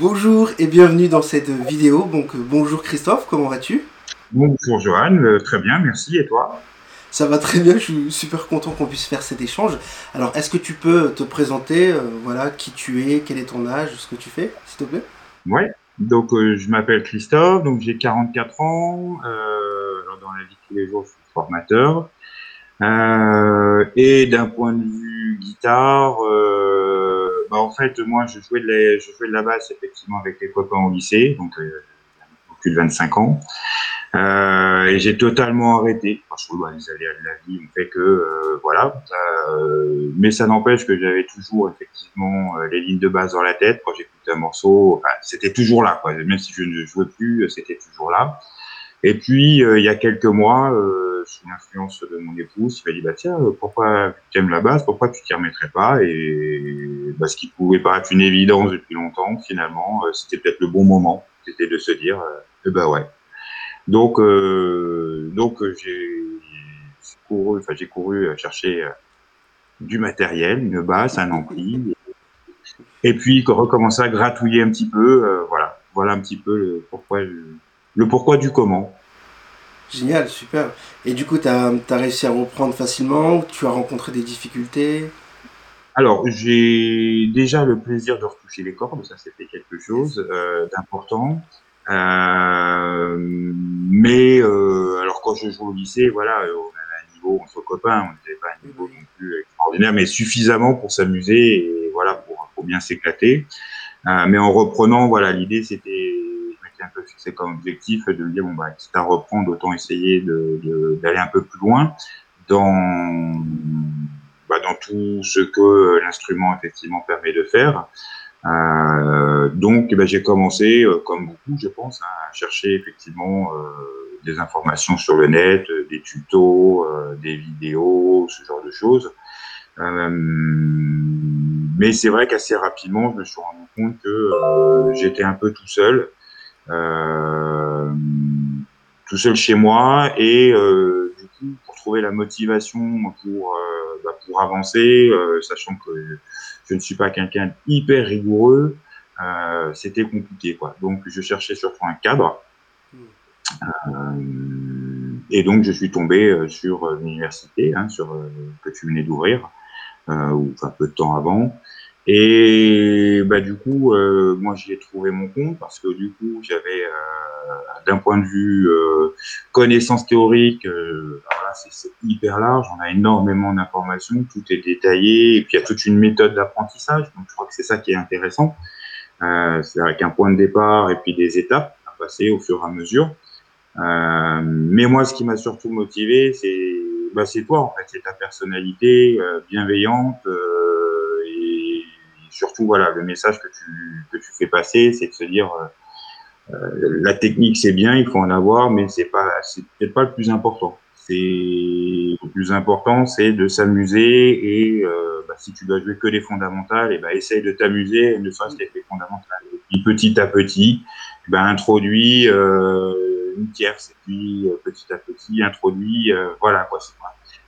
Bonjour et bienvenue dans cette vidéo. Donc bonjour Christophe, comment vas-tu? Bonjour Johan, euh, très bien, merci. Et toi? Ça va très bien, je suis super content qu'on puisse faire cet échange. Alors est-ce que tu peux te présenter, euh, voilà, qui tu es, quel est ton âge, ce que tu fais, s'il te plaît? Ouais, donc euh, je m'appelle Christophe, donc j'ai 44 ans. dans la vie de tous les jours, je suis formateur. et d'un point de vue guitare, bah, en fait, moi, je jouais, de la, basse effectivement avec les copains au lycée, donc euh, plus de 25 ans. Euh, et j'ai totalement arrêté parce que bah, les aléas de la vie ont fait que euh, voilà. Euh, mais ça n'empêche que j'avais toujours effectivement les lignes de base dans la tête quand j'écoutais un morceau. C'était toujours là. Même si je ne jouais plus, c'était toujours là. Et puis, il y a quelques mois, sous l'influence de mon épouse, il m'a dit, bah, tiens, euh, pourquoi tu aimes la basse, pourquoi tu t'y remettrais pas Et bah, ce qui pouvait paraître une évidence depuis longtemps, finalement, c'était peut-être le bon moment, c'était de se dire, ben ouais. Donc, donc j'ai couru, enfin j'ai couru chercher du matériel, une basse, un ampli, et puis recommencer à gratouiller un petit peu, voilà, voilà un petit peu pourquoi. Le pourquoi du comment. Génial, super. Et du coup, tu as, réussi à reprendre facilement Tu as rencontré des difficultés? Alors, j'ai déjà le plaisir de retoucher les cordes, ça c'était quelque chose euh, d'important. Euh, mais euh, alors quand je joue au lycée, voilà, on avait un niveau entre copains, on n'était pas un niveau non plus extraordinaire, mais suffisamment pour s'amuser et voilà pour, pour bien s'éclater. mais en reprenant, voilà, l'idée c'était un peu fixé comme objectif de dire bon bah quitte à reprendre autant essayer d'aller un peu plus loin dans bah, dans tout ce que l'instrument effectivement permet de faire. Euh, donc bah, j'ai commencé euh, comme beaucoup je pense hein, à chercher effectivement euh, des informations sur le net, des tutos, des vidéos, ce genre de choses. Mais c'est vrai qu'assez rapidement, je me suis rendu compte que j'étais un peu tout seul tout seul chez moi et euh, du coup pour trouver la motivation pour euh, bah, pour avancer, sachant que je ne suis pas quelqu'un hyper rigoureux, c'était compliqué quoi. Donc je cherchais surtout un cadre. et donc je suis tombé sur l'université, hein, sur que tu venais d'ouvrir, ou enfin peu de temps avant, et bah, du coup, euh, moi, j'y ai trouvé mon compte parce que du coup, j'avais, euh, d'un point de vue euh, connaissance théorique, euh, c'est hyper large, on a énormément d'informations, tout est détaillé, et puis il y a toute une méthode d'apprentissage, donc je crois que c'est ça qui est intéressant. Euh, c'est avec un point de départ et puis des étapes à passer au fur et à mesure. Euh, mais moi, ce qui m'a surtout motivé, c'est bah, toi, en fait, c'est ta personnalité bienveillante surtout, voilà, le message que tu, que fais passer, c'est de se dire, euh, euh, la technique, c'est bien, il faut en avoir, mais pas, c'est peut-être pas le plus important. Le plus important, c'est de s'amuser et euh, bah, si tu dois jouer que les fondamentales, et bah, essaye de t'amuser, ne serait-ce qu'avec les fondamentales. Et puis petit à petit, bah, introduis une tierce, et puis petit à petit introduis, voilà quoi.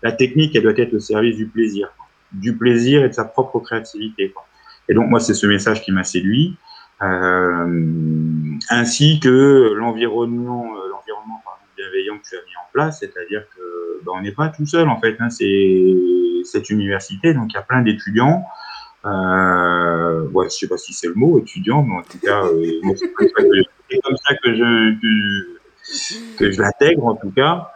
La technique, elle doit être au service du plaisir, du plaisir et de sa propre créativité. Et donc moi, c'est ce message qui m'a séduit, euh, ainsi que l'environnement, euh, l'environnement bienveillant que tu as mis en place, c'est-à-dire que ben, on n'est pas tout seul en fait. Hein, c'est cette université, donc il y a plein d'étudiants. Euh, ouais, je sais pas si c'est le mot étudiant, mais en tout cas, euh, c'est comme ça que, je l'intègre en tout cas.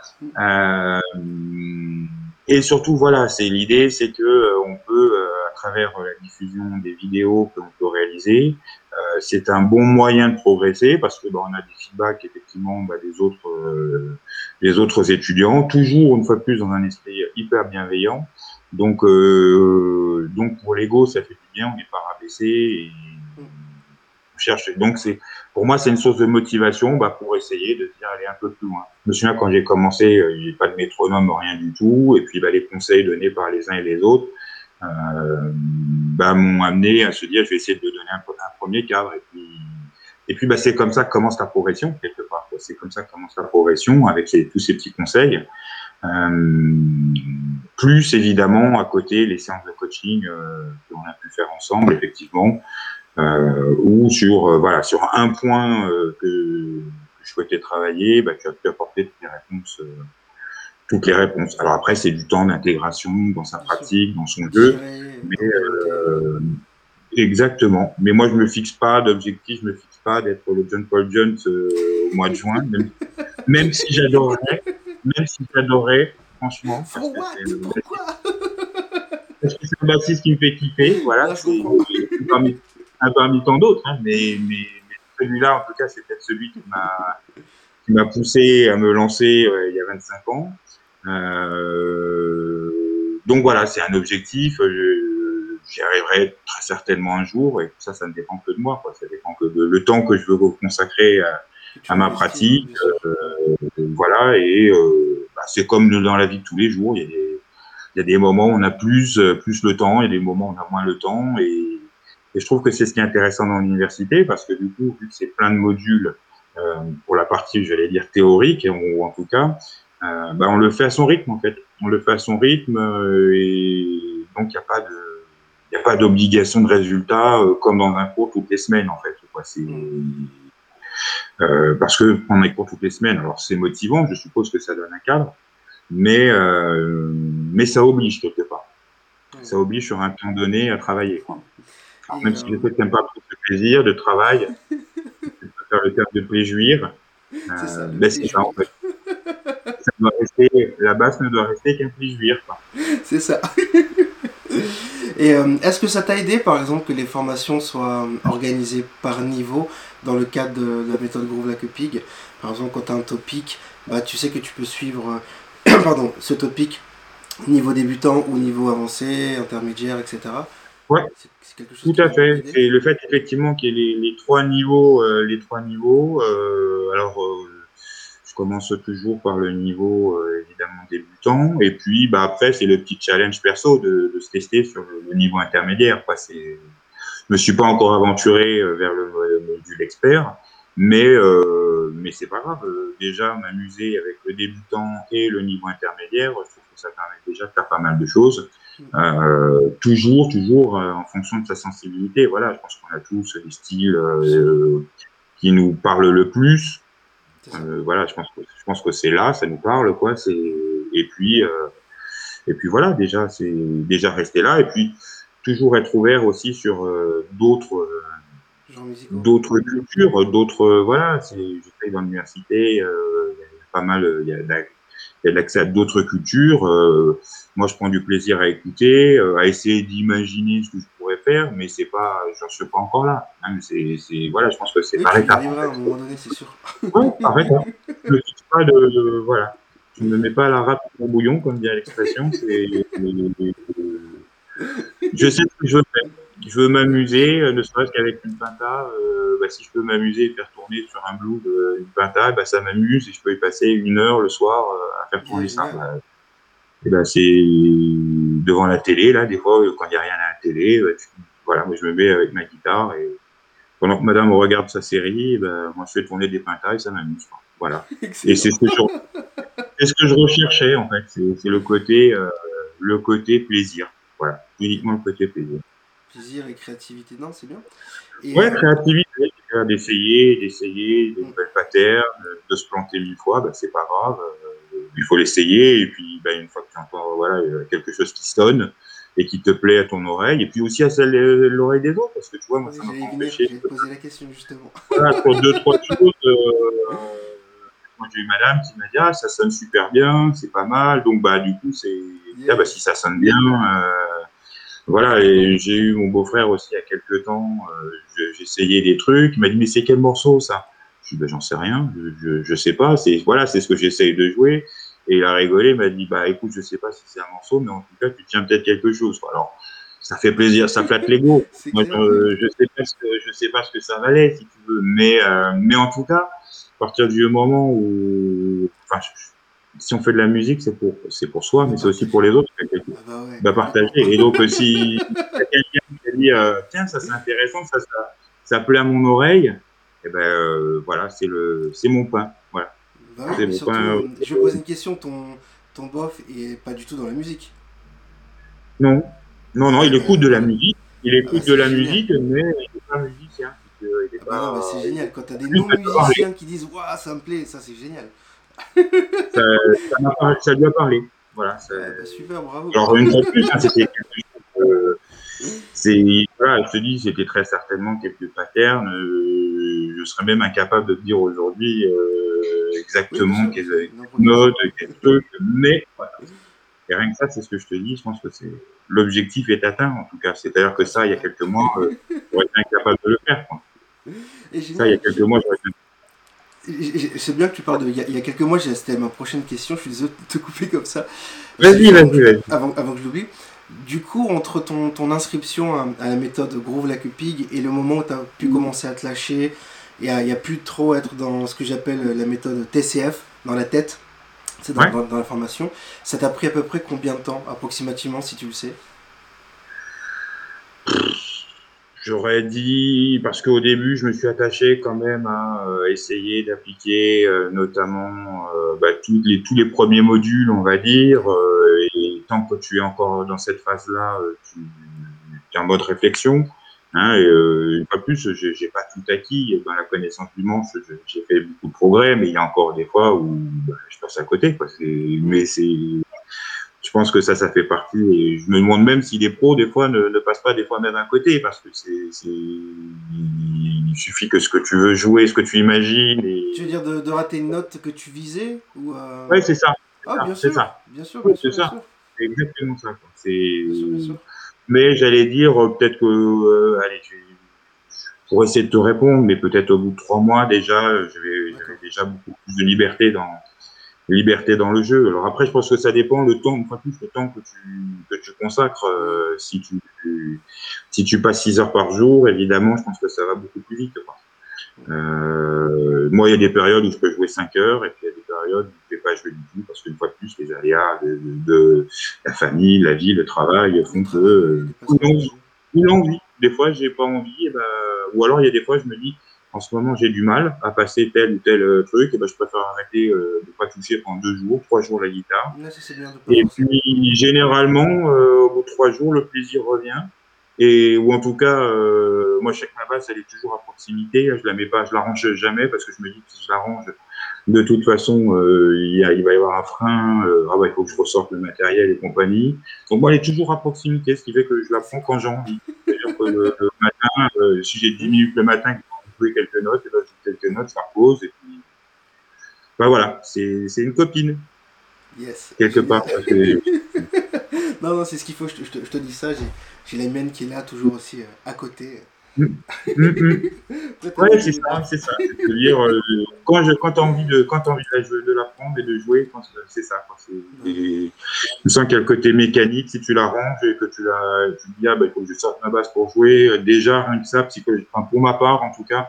Et surtout, voilà, c'est l'idée, c'est que on peut, travers la diffusion des vidéos que l'on peut réaliser, euh, c'est un bon moyen de progresser parce que bah, on a des feedbacks effectivement bah, des autres, des autres étudiants, toujours une fois de plus dans un esprit hyper bienveillant. Donc, donc pour l'ego, ça fait du bien, on n'est pas rabaissé. Et, cherche. Donc, c'est, pour moi, c'est une source de motivation bah, pour essayer de aller un peu plus loin. Je me souviens quand j'ai commencé, euh, il n'y avait pas de métronome, rien du tout. Et puis, bah, les conseils donnés par les uns et les autres euh, bah, m'ont amené à se dire, je vais essayer de donner un, premier cadre. Et puis, et puis bah, c'est comme ça que commence la progression, quelque part. C'est comme ça que commence la progression, avec tous ces petits conseils. Euh, plus évidemment à côté les séances de coaching euh, que l'on a pu faire ensemble, effectivement, ou sur voilà sur un point que je souhaitais travailler, bah, tu as pu apporter les réponses toutes les réponses. Alors après, c'est du temps d'intégration dans sa pratique, dans son jeu. Mais, euh, exactement. Mais moi, je me fixe pas d'objectif, je me fixe pas d'être le John Paul Jones euh, au mois de juin, même, si j'adorerais, même si j'adorerais, franchement. Parce que Pourquoi? Parce que c'est un bassiste qui me fait kiffer, voilà. c'est parmi, un parmi tant d'autres, hein, mais, mais, celui-là, en tout cas, c'est peut-être celui qui m'a qui m'a poussé à me lancer euh, il y a 25 ans. Euh, donc voilà, c'est un objectif. J'y arriverai très certainement un jour, et ça, ça ne dépend que de moi. Quoi. Ça dépend que de le temps que je veux consacrer à, à ma pratique. Euh, voilà, et euh, bah, c'est comme dans la vie de tous les jours. Il y a des, il y a des moments où on a plus, plus le temps, il y a des moments où on a moins le temps. Et, et je trouve que c'est ce qui est intéressant dans l'université, parce que du coup, vu que c'est plein de modules, euh, pour la partie, j'allais dire, théorique, ou en tout cas, euh, bah, on le fait à son rythme en fait. On le fait à son rythme euh, et donc il n'y a pas de il a pas d'obligation de résultat euh, comme dans un cours toutes les semaines en fait. Quoi. Euh, parce que prendre un cours toutes les semaines, alors c'est motivant, je suppose que ça donne un cadre, mais euh, mais ça oblige quelque part. Ça oblige sur un temps donné à travailler. Quoi. même si je sais que pas trop ce plaisir de travail, faire le terme de plaisir. C'est ça, ben c'est ça en fait la base ne doit rester qu'un plaisir. C'est ça. Et euh, est-ce que ça t'a aidé, par exemple, que les formations soient organisées par niveau dans le cadre de, la méthode Groove Like Pig? Par exemple, quand tu as un topic, bah, tu sais que tu peux suivre pardon, ce topic niveau débutant ou niveau avancé, intermédiaire, etc. Ouais, tout à fait. C'est le fait effectivement qu'il y ait les, trois niveaux, euh, les trois niveaux. Euh, alors commence toujours par le niveau euh, évidemment débutant et puis bah après c'est le petit challenge perso de, de, se tester sur le niveau intermédiaire quoi c'est je me suis pas encore aventuré euh, vers le module expert mais euh, mais c'est pas grave déjà m'amuser avec le débutant et le niveau intermédiaire je trouve que ça permet déjà de faire pas mal de choses euh, toujours toujours en fonction de sa sensibilité voilà je pense qu'on a tous des styles qui nous parlent le plus euh, voilà, je pense que je pense que c'est là, ça nous parle quoi. C'est et puis euh, et puis voilà, déjà c'est déjà rester là et puis toujours être ouvert aussi sur euh, d'autres d'autres cultures, d'autres voilà. Je dans l'université, il y a pas mal, il y a l'accès à d'autres cultures. Euh, moi, je prends du plaisir à écouter, euh, à essayer d'imaginer ce que je pourrais faire, mais c'est pas, j'en suis pas encore là. Hein, c'est, voilà, je pense que c'est par étapes. à un moment donné, c'est sûr. Oui, par étapes. Je ne pas de, de, voilà. Je ne mets pas la rate au bouillon, comme dit l'expression. C'est, je sais ce que je veux faire je veux m'amuser, euh, ne serait-ce qu'avec une pinta, euh, bah, si je peux m'amuser et faire tourner sur un blue euh, une pinta, bah, ça m'amuse et je peux y passer une heure le soir euh, à faire tourner ça. Bah, et ben c'est devant la télé là, des fois quand il n'y a rien à la télé, bah, voilà, moi je me mets avec ma guitare et pendant que Madame regarde sa série, ben, moi je fais tourner des pintas et ça m'amuse. Voilà. Et c'est ce que je, c'est ce que je recherchais en fait, c'est le côté le côté plaisir. Voilà, uniquement le côté plaisir plaisir et créativité. Non, c'est bien. ouais, euh, créativité, d'essayer, d'essayer des mm. nouvelles patterns, de se planter mille fois, ben, c'est pas grave. Euh, il faut l'essayer et puis ben, une fois que tu entends voilà, quelque chose qui sonne et qui te plaît à ton oreille et puis aussi à celle euh, l'oreille des autres parce que tu vois moi ça m'a empêché. Je poser la question justement. Voilà, pour deux trois choses. Euh, moi j'ai eu madame qui m'a dit ah ça sonne super bien, c'est pas mal donc bah du coup c'est ah, bah, si ça sonne bien. Euh, voilà, et j'ai eu mon beau-frère aussi il y a quelques temps. Euh, J'essayais des trucs. Il m'a dit mais c'est quel morceau ça? Je dis ben j'en sais rien, je, je, sais pas. C'est voilà, c'est ce que j'essaye de jouer. Et il a rigolé, il m'a dit bah écoute, je sais pas si c'est un morceau, mais en tout cas tu tiens peut-être quelque chose. Alors ça fait plaisir, ça flatte l'ego. Moi je, je, sais pas ce que je sais pas ce que ça valait si tu veux, mais euh, mais en tout cas, à partir du moment où, enfin, si on fait de la musique, c'est pour, c'est pour soi, mais c'est aussi pour les autres. Ah bah, bah partager. Et donc, euh, si quelqu'un qui dit, euh, tiens, ça c'est intéressant, ça, ça, ça plaît à mon oreille, et eh ben euh, voilà, c'est le, c'est mon pain. Voilà. Bah c'est mon pain. je vais poser une question. Ton, ton bof est pas du tout dans la musique. Non, non, non. Il écoute de la musique. Il écoute ah, de la musique, mais il n'est pas musicien. Ah bah non, c'est génial. Quand tu as des non-musiciens qui disent Waouh, ça me plaît, ça c'est génial. Ça, ça, lui a parlé. Voilà, bah, super, bravo. Genre, une fois de plus, hein, c'était c'est voilà, je te dis, c'était très certainement quelques patterns. Euh, je serais même incapable de te dire aujourd'hui euh, exactement quelle note, quel truc, mais voilà. Et rien que ça, c'est ce que je te dis. Je pense que c'est l'objectif est atteint en tout cas. C'est-à-dire que ça, il y a quelques mois, euh, j'aurais été incapable de le faire. Quoi. ça, il y a quelques mois, j'aurais été c'est bien que tu parles de. Il y a, quelques mois, c'était ma prochaine question. Je suis désolé de te couper comme ça. Vas-y, vas-y. Avant, avant que je l'oublie. Du coup, entre ton, ton inscription à, la méthode Groove la Cupig et le moment où tu as pu commencer à te lâcher et il n'y a plus trop être dans ce que j'appelle la méthode TCF, dans la tête, c'est dans, dans, la formation, ça t'a pris à peu près combien de temps, approximativement, si tu le sais? J'aurais dit, parce qu'au début, je me suis attaché quand même à euh, essayer d'appliquer euh, notamment euh, bah, tous, les, tous les premiers modules, on va dire, et tant que tu es encore dans cette phase-là, tu, es en mode réflexion. Hein, et, une fois plus, j'ai pas tout acquis dans la connaissance du manche. J'ai fait beaucoup de progrès, mais il y a encore des fois où bah, je passe à côté. Quoi. Mais c'est je pense que ça, ça fait partie. Et je me demande même si les pros, des fois, ne, ne passent pas des fois même à côté, parce que c'est, il suffit que ce que tu veux jouer, ce que tu imagines. Et... Tu veux dire de, de rater une note que tu visais ou euh... Oui, c'est ça. Ah, bien sûr, ça. bien sûr, bien sûr. C'est ça. C'est exactement ça. C'est... Mais j'allais dire, euh, peut-être que, euh, allez, je pour essayer de te répondre, mais peut-être au bout de trois mois déjà, j'avais déjà beaucoup plus de liberté dans, liberté dans le jeu. Alors après, je pense que ça dépend le temps, enfin plus le temps que tu que tu consacres. Euh, si tu si tu passes 6 heures par jour, évidemment, je pense que ça va beaucoup plus vite. Quoi. Euh, moi, il y a des périodes où je peux jouer 5 heures, et puis il y a des périodes où je ne peux pas jouer du tout, parce qu'une fois de plus, les aléas de, de, la famille, la vie, le travail font que euh, ou l'envie. Des fois, j'ai pas envie, et ben, ou alors il y a des fois, je me dis, en ce moment j'ai du mal à passer tel ou tel euh, truc, et ben, je préfère arrêter euh, de pas toucher pendant deux jours, trois jours la guitare. et puis généralement, euh, au bout de trois jours, le plaisir revient. Et ou en tout cas, moi je sais que ma basse elle est toujours à proximité, je la mets pas, je la range jamais parce que je me dis que si je la range, de toute façon, il, il, va y avoir un frein, ah bah, il faut que je ressorte le matériel et compagnie. Donc moi elle est toujours à proximité, ce qui fait que je la prends quand j'ai envie. C'est-à-dire que le, matin, si j'ai 10 minutes le matin jouer quelques notes, et ben, quelques notes, ça repose, et puis. Ben voilà, c'est une copine. Yes. Quelque part. non, non, c'est ce qu'il faut, je te, je, te, dis ça, j'ai la mienne qui est là, toujours aussi euh, à côté. Mm. Mm, mm. ouais, c'est ça, c'est ça. dire, euh, quand, je, quand tu as envie de, quand envie de, de l'apprendre et de jouer, c'est ça. je sens qu'il y a le côté mécanique, si tu la ranges et que tu la, tu dis, ah, bah, il faut que je sorte ma base pour jouer, euh, déjà, rien que ça, psychologiquement, pour ma part, en tout cas,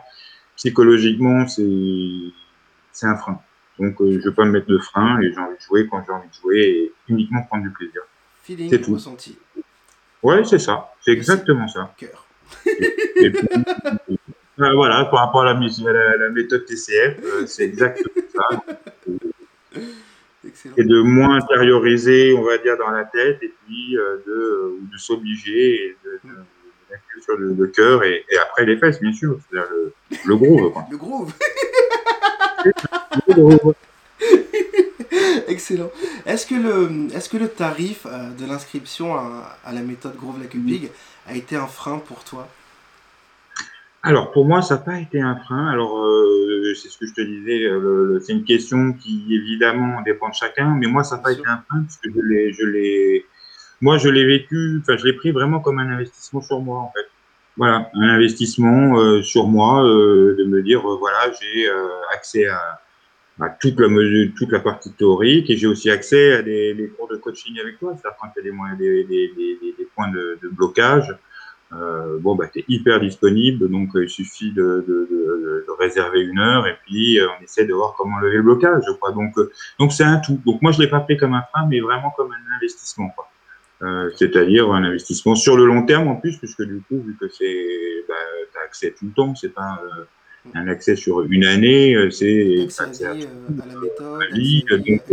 psychologiquement, c'est un frein. Donc, euh, je ne vais pas me mettre de frein et j'ai envie de jouer quand j'ai envie de jouer et uniquement prendre du plaisir. C'est tout. Ressenti. Ouais, c'est ça. C'est exactement ça. Cœur. Euh, voilà, par rapport à la, la, méthode TCF, euh, c'est exactement ça. Et de moins intérioriser, on va dire, dans la tête, et puis euh, de, de s'obliger, de, de, sur le, cœur, et, après les fesses, bien sûr, c'est-à-dire le, le groove. Le groove. le groove. Excellent. Est-ce que, le, est que le tarif de l'inscription à, à, la méthode Groove la Big a été un frein pour toi? Alors pour moi, ça n'a pas été un frein. Alors euh, c'est ce que je te disais, euh, c'est une question qui évidemment dépend de chacun, mais moi ça n'a pas été un frein parce que je l'ai, je l'ai, moi je l'ai vécu, enfin je l'ai pris vraiment comme un investissement sur moi en fait. Voilà, un investissement euh, sur moi, de me dire voilà j'ai accès à, toute la toute la partie théorique et j'ai aussi accès à des, des, cours de coaching avec toi, c'est-à-dire quand y a des, des, des, points de, de blocage euh, bon, bah, tu es hyper disponible, donc euh, il suffit de, de, de, de, réserver une heure et puis euh, on essaie de voir comment lever le blocage. Quoi. Donc, donc c'est un tout. Donc moi, je l'ai pas fait comme un frein, mais vraiment comme un investissement. Euh, c'est-à-dire un investissement sur le long terme en plus, puisque du coup, vu que c'est, bah, as accès tout le temps, c'est pas un accès sur une année, c'est accès à, à, la méthode, à donc,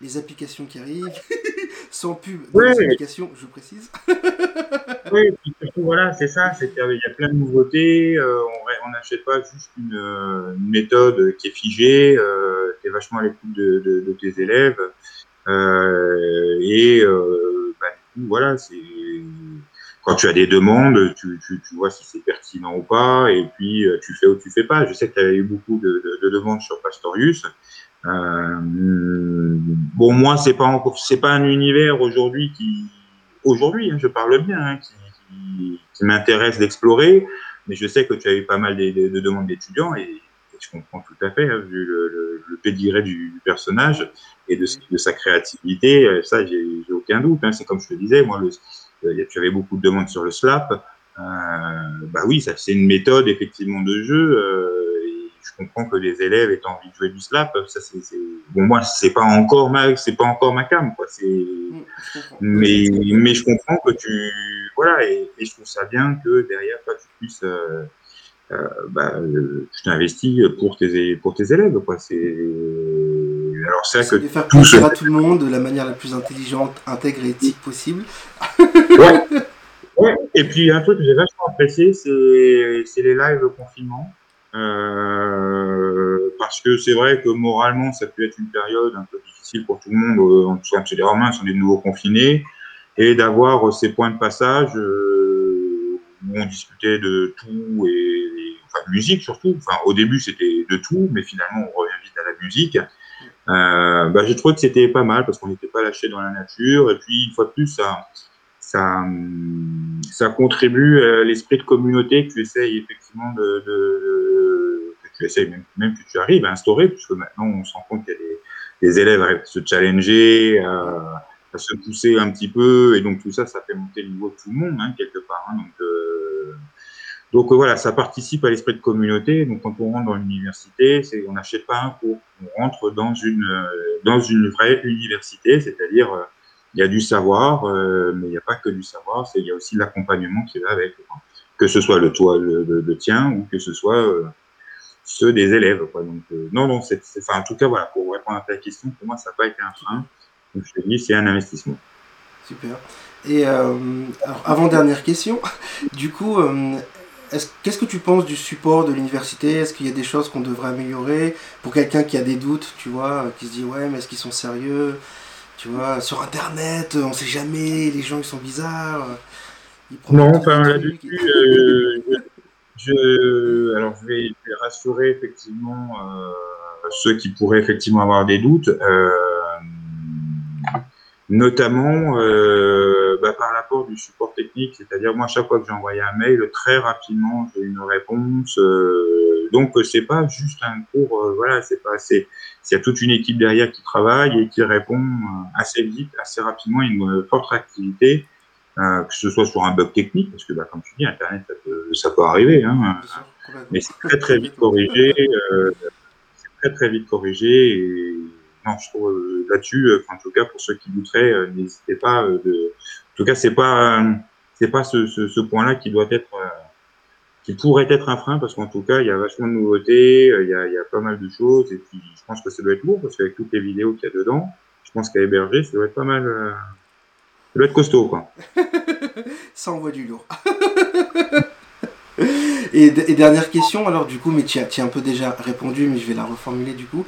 les applications qui arrivent. sans pub, ouais. je précise. oui, voilà, c'est ça, c'est qu'il y a plein de nouveautés, euh, on n'achète pas juste une, méthode qui est figée, euh, qui est vachement à l'écoute de, de, tes élèves, euh, et euh, bah, du coup, voilà, c'est quand tu as des demandes, tu, tu, tu vois si c'est pertinent ou pas, et puis euh, tu fais ou tu fais pas. Je sais que tu as eu beaucoup de, de, de, demandes sur Pastorius. Euh, bon, moi, c'est pas c'est pas un univers aujourd'hui qui, aujourd'hui, hein, je parle bien, hein, qui, qui, m'intéresse d'explorer, mais je sais que tu as eu pas mal de, de demandes d'étudiants et, je comprends tout à fait, hein, vu le, le, le pédigré du, personnage et de, sa créativité, euh, ça, j'ai aucun doute. Hein. C'est comme je te disais, moi, le, tu avais beaucoup de demandes sur le slap. Euh, bah oui, ça c'est une méthode effectivement de jeu. Euh, je comprends que les élèves aient envie de jouer du slap. Ça, c'est, bon, moi, c'est pas encore ma, c'est pas encore ma cam, quoi. C'est, mais, mais je comprends que tu, voilà, et, et, je trouve ça bien que derrière toi, tu puisses, euh, euh, bah, tu t'investis pour tes, pour tes élèves, quoi. C'est, alors c'est que de faire plaisir à tout le monde de la manière la plus intelligente, intègre et éthique possible. ouais. Et puis un truc que j'ai vachement apprécié, c'est les lives confinement. Euh, parce que c'est vrai que moralement, ça peut être une période un peu difficile pour tout le monde. Euh, en tout cas, chez les Romains, sont des nouveaux confinés. Et d'avoir ces points de passage euh, où on discutait de tout et, et de musique surtout. Enfin, au début, c'était de tout, mais finalement, on revient vite à la musique. Bah, j'ai trouvé que c'était pas mal parce qu'on n'était pas lâché dans la nature. Et puis, une fois de plus, ça, ça, ça contribue à l'esprit de communauté que tu essayes effectivement de, de, que tu essayes même, même, que tu arrives à instaurer, puisque maintenant on se rend compte qu'il y a des, élèves à se challenger, à, à, se pousser un petit peu, et donc tout ça, ça fait monter le niveau de tout le monde hein, quelque part. Hein, donc euh, donc voilà, ça participe à l'esprit de communauté. Donc quand on rentre dans l'université, c'est on n'achète pas un cours, on rentre dans une euh, dans une vraie université, c'est-à-dire euh, il y a du savoir, euh, mais il n'y a pas que du savoir, il y a aussi l'accompagnement qui va avec, que ce soit le toi le, le, tien ou que ce soit ceux des élèves. Quoi. Donc non non, c'est en tout cas voilà pour répondre à ta question, pour moi ça n'a pas été un frein. Je te dis c'est un investissement. Super. Et euh, alors, avant dernière question, du coup, euh, Qu'est-ce que tu penses du support de l'université? Est-ce qu'il y a des choses qu'on devrait améliorer? Pour quelqu'un qui a des doutes, tu vois, qui se dit ouais, mais est-ce qu'ils sont sérieux? Tu vois, sur Internet, on sait jamais, les gens ils sont bizarres. non, enfin là-dessus, euh, je, alors je vais, rassurer effectivement euh, ceux qui pourraient effectivement avoir des doutes. Euh, notamment euh, bah, par l'apport du support technique, c'est-à-dire moi chaque fois que j'ai envoyé un mail, très rapidement j'ai une réponse. Euh, donc c'est pas juste un cours, euh, voilà, c'est pas assez. Il y a toute une équipe derrière qui travaille et qui répond euh, assez vite, assez rapidement, une forte activité, que ce soit sur un bug technique, parce que bah, comme tu dis, Internet ça peut, ça peut arriver, hein, mais c'est très très vite corrigé, c'est très très vite corrigé et je trouve euh, là-dessus, euh, en tout cas pour ceux qui douteraient, euh, n'hésitez pas. de... En tout cas, c'est pas c'est pas ce, ce, point-là qui doit être qui pourrait être un frein parce qu'en tout cas, il y a vachement de nouveautés, il y a, il y a pas mal de choses et puis je pense que ça doit être lourd parce qu'avec toutes les vidéos qu'il y a dedans, je pense qu'à héberger, ça doit être pas mal. ça doit être costaud, quoi. ça envoie du lourd. Et, dernière question, alors du coup, mais tu as, un peu déjà répondu, mais je vais la reformuler du coup.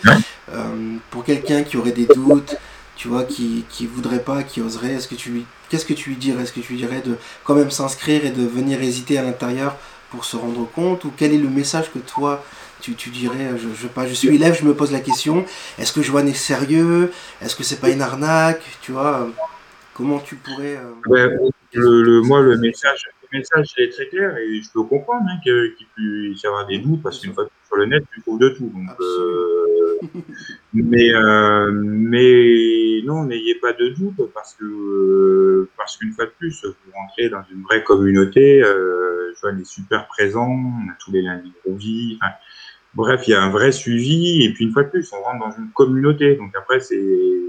Euh, pour quelqu'un qui aurait des doutes, tu vois, qui, qui voudrait pas, qui oserait, est-ce que tu lui, qu'est-ce que tu lui dirais? Est-ce que tu lui dirais de quand même s'inscrire et de venir hésiter à l'intérieur pour se rendre compte Ou quel est le message que toi, tu, tu dirais je, je, pas, je suis élève, je me pose la question, est-ce que Joanne est sérieux Est-ce que c'est pas une arnaque Tu vois, comment tu pourrais... Euh, le, moi, le message, le message est très clair et je peux comprendre hein, qu'il puisse y avoir des doutes parce qu'une fois sur le net, tu trouves de tout. Donc, euh, mais, euh, mais non, n'ayez pas de doute parce que euh, qu'une fois de plus, vous rentrez dans une vraie communauté. Euh, Joanne est super présent, on a tous les lundis de. Enfin, Bref, il y a un vrai suivi, et puis une fois de plus, on rentre dans une communauté. Donc après, c'est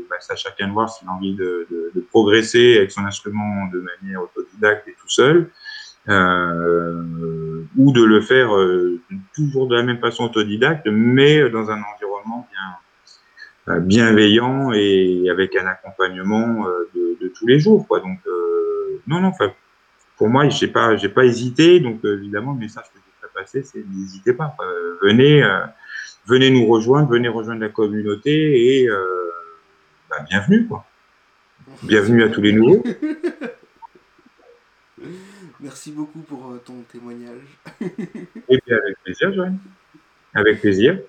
bah, à chacun de voir s'il a envie de, progresser avec son instrument de manière autodidacte et tout seul, euh, ou de le faire euh, toujours de la même façon autodidacte, mais dans un environnement bienveillant et avec un accompagnement de, tous les jours. Quoi. Donc, non, non, pour moi, j'ai pas, j'ai pas hésité. Donc, évidemment, le message que je ferai passer, c'est n'hésitez pas. venez, venez nous rejoindre, venez rejoindre la communauté et bah, bienvenue, quoi. Bienvenue à tous les nouveaux. Merci beaucoup pour ton témoignage. et bien, avec plaisir, Joanne. Avec plaisir.